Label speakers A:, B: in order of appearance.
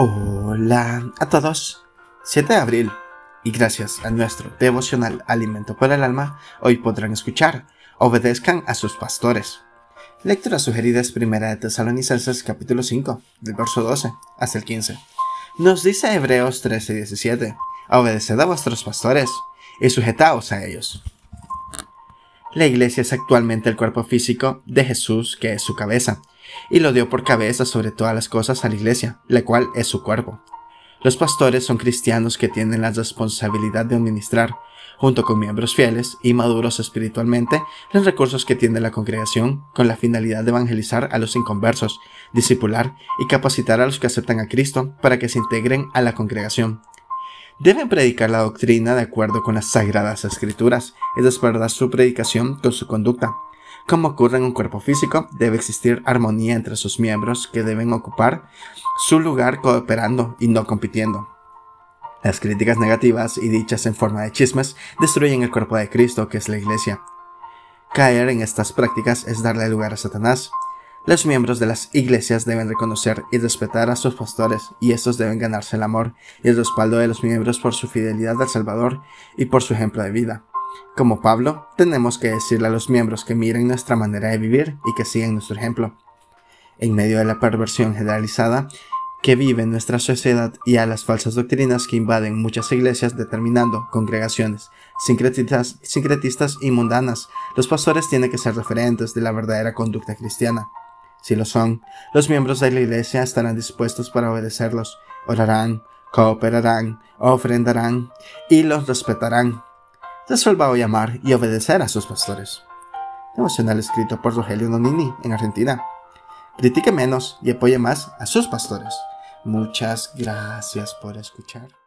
A: Hola a todos. 7 de abril. Y gracias a nuestro devocional Alimento para el Alma, hoy podrán escuchar Obedezcan a sus pastores. Lectura sugerida es Primera de Tesalonicenses capítulo 5, del verso 12 hasta el 15. Nos dice Hebreos 13 y 17, Obedeced a vuestros pastores y sujetaos a ellos. La iglesia es actualmente el cuerpo físico de Jesús, que es su cabeza, y lo dio por cabeza sobre todas las cosas a la iglesia, la cual es su cuerpo. Los pastores son cristianos que tienen la responsabilidad de administrar, junto con miembros fieles y maduros espiritualmente, los recursos que tiene la congregación con la finalidad de evangelizar a los inconversos, discipular y capacitar a los que aceptan a Cristo para que se integren a la congregación. Deben predicar la doctrina de acuerdo con las sagradas escrituras y respaldar su predicación con su conducta, como ocurre en un cuerpo físico, debe existir armonía entre sus miembros que deben ocupar su lugar cooperando y no compitiendo. Las críticas negativas y dichas en forma de chismes destruyen el cuerpo de Cristo, que es la iglesia. Caer en estas prácticas es darle lugar a Satanás. Los miembros de las iglesias deben reconocer y respetar a sus pastores, y estos deben ganarse el amor y el respaldo de los miembros por su fidelidad al Salvador y por su ejemplo de vida. Como Pablo, tenemos que decirle a los miembros que miren nuestra manera de vivir y que sigan nuestro ejemplo. En medio de la perversión generalizada que vive nuestra sociedad y a las falsas doctrinas que invaden muchas iglesias determinando congregaciones sincretistas y mundanas, los pastores tienen que ser referentes de la verdadera conducta cristiana. Si lo son, los miembros de la iglesia estarán dispuestos para obedecerlos, orarán, cooperarán, ofrendarán y los respetarán resuelva hoy amar y obedecer a sus pastores. Devocional escrito por Rogelio Nonini en Argentina. Critique menos y apoye más a sus pastores. Muchas gracias por escuchar.